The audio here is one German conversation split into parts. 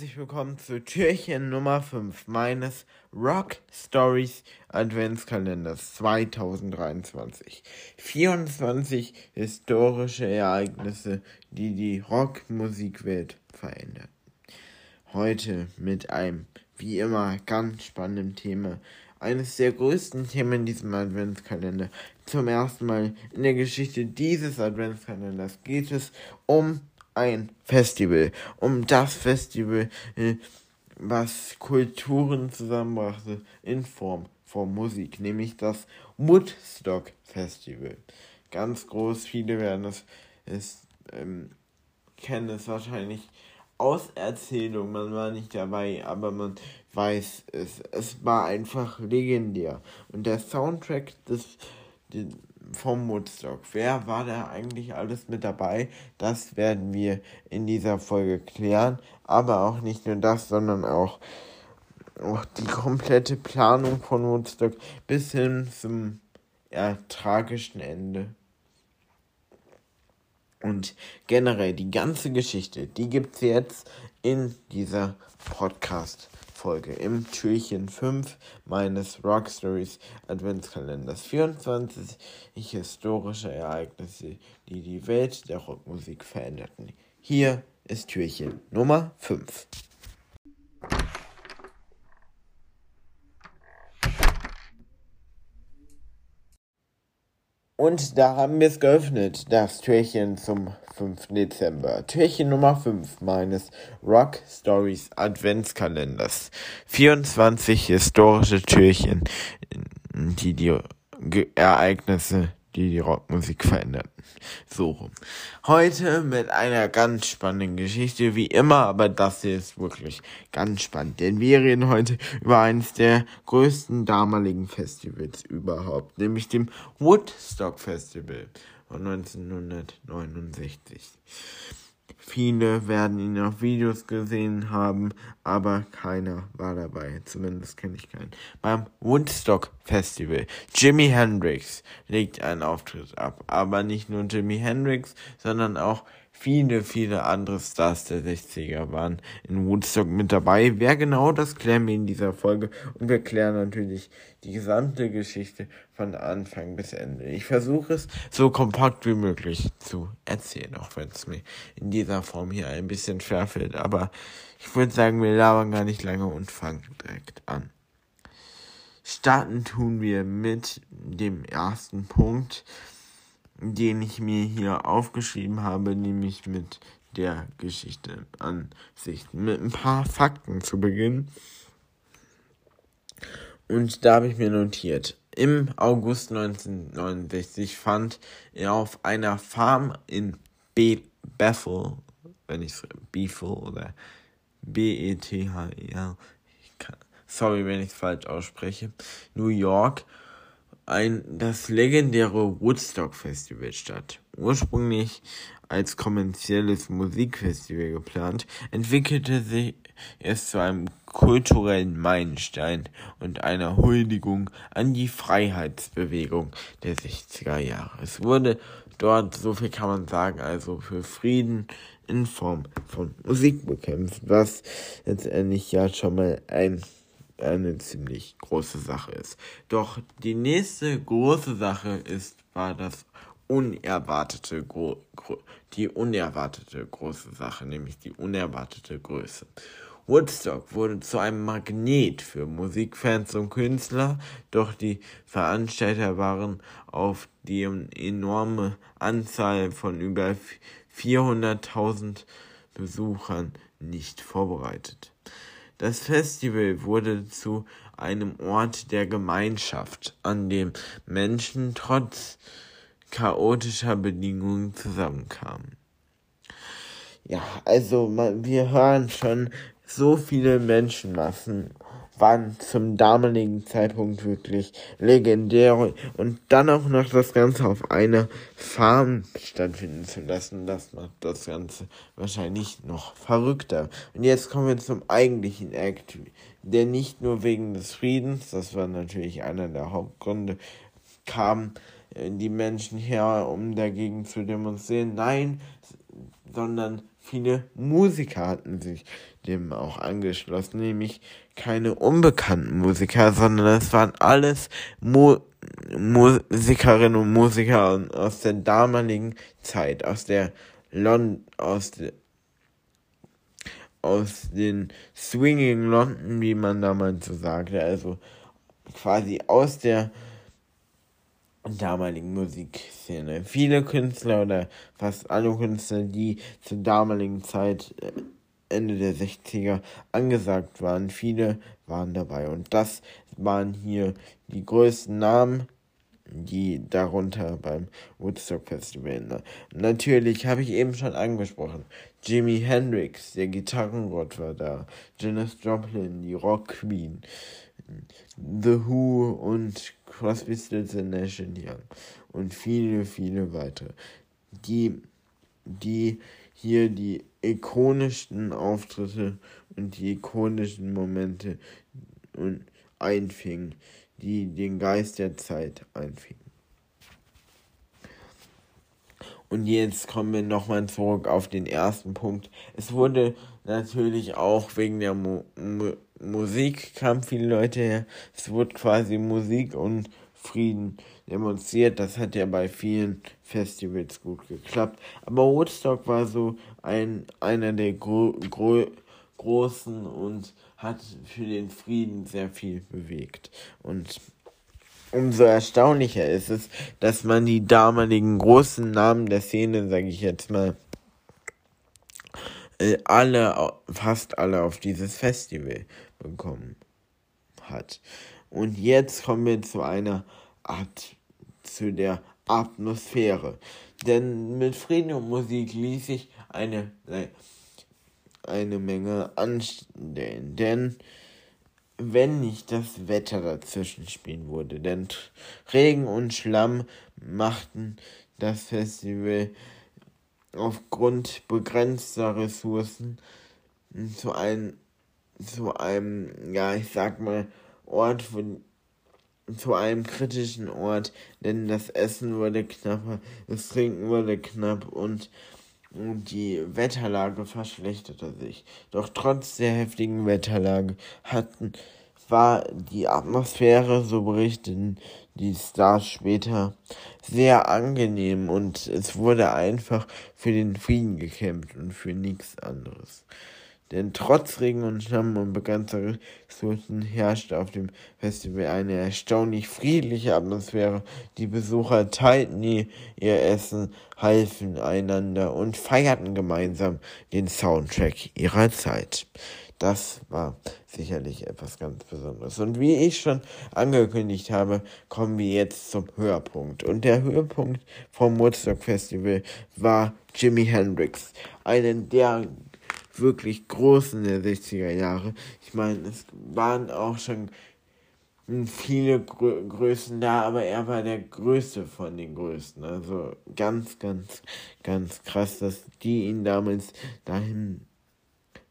Herzlich willkommen zu Türchen Nummer 5 meines Rock Stories Adventskalenders 2023. 24 historische Ereignisse, die die Rockmusikwelt veränderten. Heute mit einem, wie immer, ganz spannenden Thema. Eines der größten Themen in diesem Adventskalender. Zum ersten Mal in der Geschichte dieses Adventskalenders geht es um ein Festival. Um das Festival, äh, was Kulturen zusammenbrachte in Form von Musik, nämlich das Woodstock Festival. Ganz groß, viele werden es, es ähm, kennen es wahrscheinlich aus Erzählung, man war nicht dabei, aber man weiß es. Es war einfach legendär. Und der Soundtrack des, vom Woodstock. Wer war da eigentlich alles mit dabei? Das werden wir in dieser Folge klären. Aber auch nicht nur das, sondern auch, auch die komplette Planung von Woodstock bis hin zum ja, tragischen Ende. Und generell die ganze Geschichte, die gibt es jetzt in dieser Podcast. Folge im Türchen 5 meines Rock Stories Adventskalenders 24 historische Ereignisse, die die Welt der Rockmusik veränderten. Hier ist Türchen Nummer 5. Und da haben wir es geöffnet, das Türchen zum 5. Dezember. Türchen Nummer 5 meines Rock Stories Adventskalenders. 24 historische Türchen, die die Ereignisse die die Rockmusik veränderten. So. Heute mit einer ganz spannenden Geschichte, wie immer, aber das hier ist wirklich ganz spannend, denn wir reden heute über eines der größten damaligen Festivals überhaupt, nämlich dem Woodstock Festival von 1969. Viele werden ihn auf Videos gesehen haben, aber keiner war dabei. Zumindest kenne ich keinen. Beim Woodstock Festival. Jimi Hendrix legt einen Auftritt ab. Aber nicht nur Jimi Hendrix, sondern auch viele, viele andere Stars der 60er waren in Woodstock mit dabei. Wer genau, das klären wir in dieser Folge. Und wir klären natürlich die gesamte Geschichte von Anfang bis Ende. Ich versuche es so kompakt wie möglich zu erzählen, auch wenn es mir in dieser Form hier ein bisschen schwerfällt. Aber ich würde sagen, wir labern gar nicht lange und fangen direkt an. Starten tun wir mit dem ersten Punkt den ich mir hier aufgeschrieben habe, nämlich mit der Geschichte an sich. Mit ein paar Fakten zu beginnen. Und da habe ich mir notiert. Im August 1969 fand er auf einer Farm in Be Bethel, wenn ich es Bethel oder B-E-T-H-E-L, sorry, wenn ich es falsch ausspreche, New York, ein, das legendäre Woodstock Festival statt. Ursprünglich als kommerzielles Musikfestival geplant, entwickelte sich es zu einem kulturellen Meilenstein und einer Huldigung an die Freiheitsbewegung der 60er Jahre. Es wurde dort, so viel kann man sagen, also für Frieden in Form von Musik bekämpft, was letztendlich ja schon mal ein eine ziemlich große Sache ist. Doch die nächste große Sache ist, war das unerwartete, die unerwartete große Sache, nämlich die unerwartete Größe. Woodstock wurde zu einem Magnet für Musikfans und Künstler, doch die Veranstalter waren auf die enorme Anzahl von über 400.000 Besuchern nicht vorbereitet. Das Festival wurde zu einem Ort der Gemeinschaft, an dem Menschen trotz chaotischer Bedingungen zusammenkamen. Ja, also wir hören schon, so viele Menschenmassen waren zum damaligen Zeitpunkt wirklich legendär und dann auch noch das Ganze auf einer Farm stattfinden zu lassen, das macht das Ganze wahrscheinlich noch verrückter. Und jetzt kommen wir zum eigentlichen Act, der nicht nur wegen des Friedens, das war natürlich einer der Hauptgründe, kam äh, die Menschen her, um dagegen zu demonstrieren, nein, sondern viele Musiker hatten sich dem auch angeschlossen, nämlich keine unbekannten Musiker, sondern es waren alles Mu Musikerinnen und Musiker aus der damaligen Zeit, aus der London, aus der aus den Swinging London, wie man damals so sagte, also quasi aus der damaligen Musikszene. Viele Künstler oder fast alle Künstler, die zur damaligen Zeit äh, Ende der 60er angesagt waren, viele waren dabei. Und das waren hier die größten Namen, die darunter beim Woodstock Festival. Natürlich habe ich eben schon angesprochen. Jimi Hendrix, der Gitarrengott war da. Janis Joplin, die Rock Queen. The Who und Crosby, Stills Nash Young und viele, viele weitere, die, die hier die ikonischsten Auftritte und die ikonischen Momente einfingen, die den Geist der Zeit einfingen. Und jetzt kommen wir nochmal zurück auf den ersten Punkt. Es wurde natürlich auch wegen der Mu Mu Musik kamen viele Leute her. Es wurde quasi Musik und Frieden demonstriert. Das hat ja bei vielen Festivals gut geklappt. Aber Woodstock war so ein, einer der gro gro großen und hat für den Frieden sehr viel bewegt. Und umso erstaunlicher ist es, dass man die damaligen großen Namen der Szene, sage ich jetzt mal, äh, alle, fast alle auf dieses Festival bekommen hat. Und jetzt kommen wir zu einer Art, zu der Atmosphäre. Denn mit Frieden und Musik ließ sich eine, eine Menge anstellen. Denn wenn nicht das Wetter dazwischen spielen würde. Denn Regen und Schlamm machten das Festival aufgrund begrenzter Ressourcen zu einem zu einem, ja, ich sag mal, Ort zu einem kritischen Ort, denn das Essen wurde knapper, das Trinken wurde knapp und, und die Wetterlage verschlechterte sich. Doch trotz der heftigen Wetterlage hatten, war die Atmosphäre, so berichten die Stars später, sehr angenehm und es wurde einfach für den Frieden gekämpft und für nichts anderes. Denn trotz Regen und Schlamm und begrenzter Ressourcen herrschte auf dem Festival eine erstaunlich friedliche Atmosphäre. Die Besucher teilten ihr Essen, halfen einander und feierten gemeinsam den Soundtrack ihrer Zeit. Das war sicherlich etwas ganz Besonderes. Und wie ich schon angekündigt habe, kommen wir jetzt zum Höhepunkt. Und der Höhepunkt vom Woodstock Festival war Jimi Hendrix, einen der wirklich großen der 60er Jahre. Ich meine, es waren auch schon viele Grö Größen da, aber er war der größte von den Größten. Also ganz, ganz, ganz krass, dass die ihn damals dahin,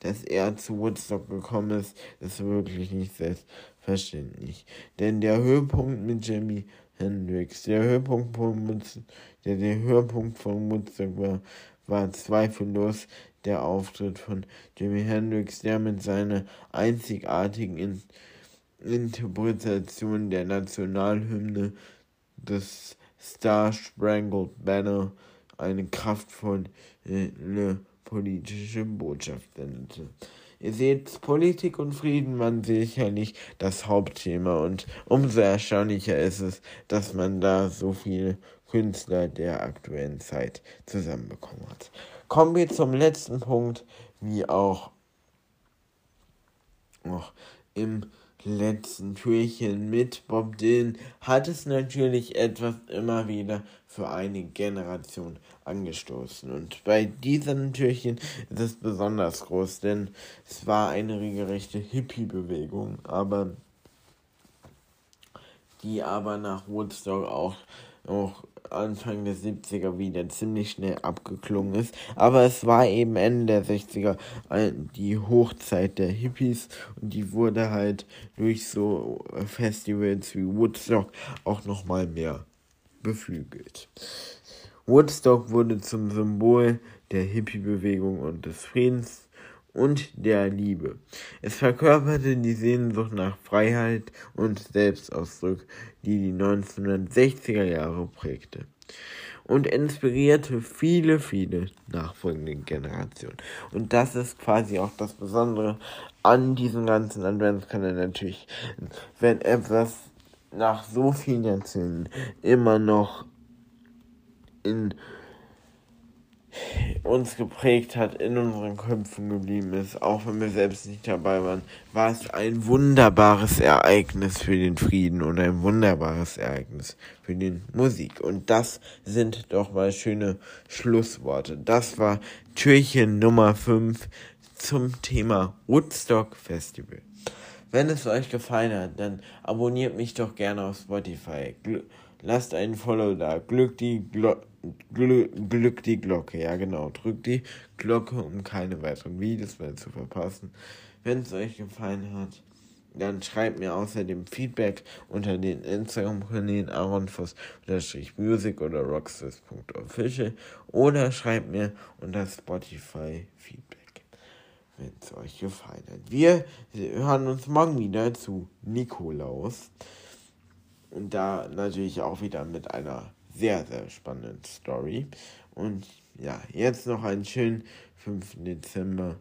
dass er zu Woodstock gekommen ist, ist wirklich nicht selbstverständlich. Denn der Höhepunkt mit Jimi Hendrix, der Höhepunkt von Woodstock, der, der Höhepunkt von Woodstock war, war zweifellos der Auftritt von Jimi Hendrix, der mit seiner einzigartigen Interpretation der Nationalhymne des Star Spangled Banner eine kraftvolle politische Botschaft sendete. Ihr seht, Politik und Frieden waren sicherlich das Hauptthema und umso erstaunlicher ist es, dass man da so viele Künstler der aktuellen Zeit zusammenbekommen hat. Kommen wir zum letzten Punkt, wie auch noch im letzten Türchen mit Bob Dylan hat es natürlich etwas immer wieder für eine Generation angestoßen. Und bei diesem Türchen ist es besonders groß, denn es war eine regelrechte Hippie-Bewegung, aber die aber nach Woodstock auch, auch Anfang der 70er wieder ziemlich schnell abgeklungen ist. Aber es war eben Ende der 60er die Hochzeit der Hippies und die wurde halt durch so Festivals wie Woodstock auch nochmal mehr beflügelt. Woodstock wurde zum Symbol der Hippie-Bewegung und des Friedens und der Liebe. Es verkörperte die Sehnsucht nach Freiheit und Selbstausdruck, die die 1960er Jahre prägte und inspirierte viele, viele nachfolgende Generationen. Und das ist quasi auch das Besondere an diesem ganzen Adventskalender natürlich, wenn etwas nach so vielen Jahrzehnten immer noch in uns geprägt hat, in unseren Köpfen geblieben ist, auch wenn wir selbst nicht dabei waren, war es ein wunderbares Ereignis für den Frieden und ein wunderbares Ereignis für die Musik. Und das sind doch mal schöne Schlussworte. Das war Türchen Nummer 5 zum Thema Woodstock Festival. Wenn es euch gefallen hat, dann abonniert mich doch gerne auf Spotify. Gl lasst einen Follow da. Glück die Glocke Glück die Glocke, ja genau. Drückt die Glocke, um keine weiteren Videos mehr zu verpassen. Wenn es euch gefallen hat, dann schreibt mir außerdem Feedback unter den Instagram-Kanälen aronfoss-music oder rockstars.official oder schreibt mir unter Spotify Feedback, wenn es euch gefallen hat. Wir hören uns morgen wieder zu Nikolaus und da natürlich auch wieder mit einer sehr, sehr spannende Story. Und ja, jetzt noch einen schönen 5. Dezember.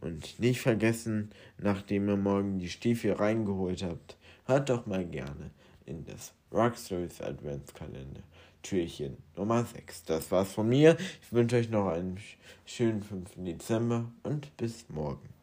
Und nicht vergessen, nachdem ihr morgen die Stiefel reingeholt habt, hört doch mal gerne in das Rockstories Adventskalender Türchen Nummer 6. Das war's von mir. Ich wünsche euch noch einen schönen 5. Dezember und bis morgen.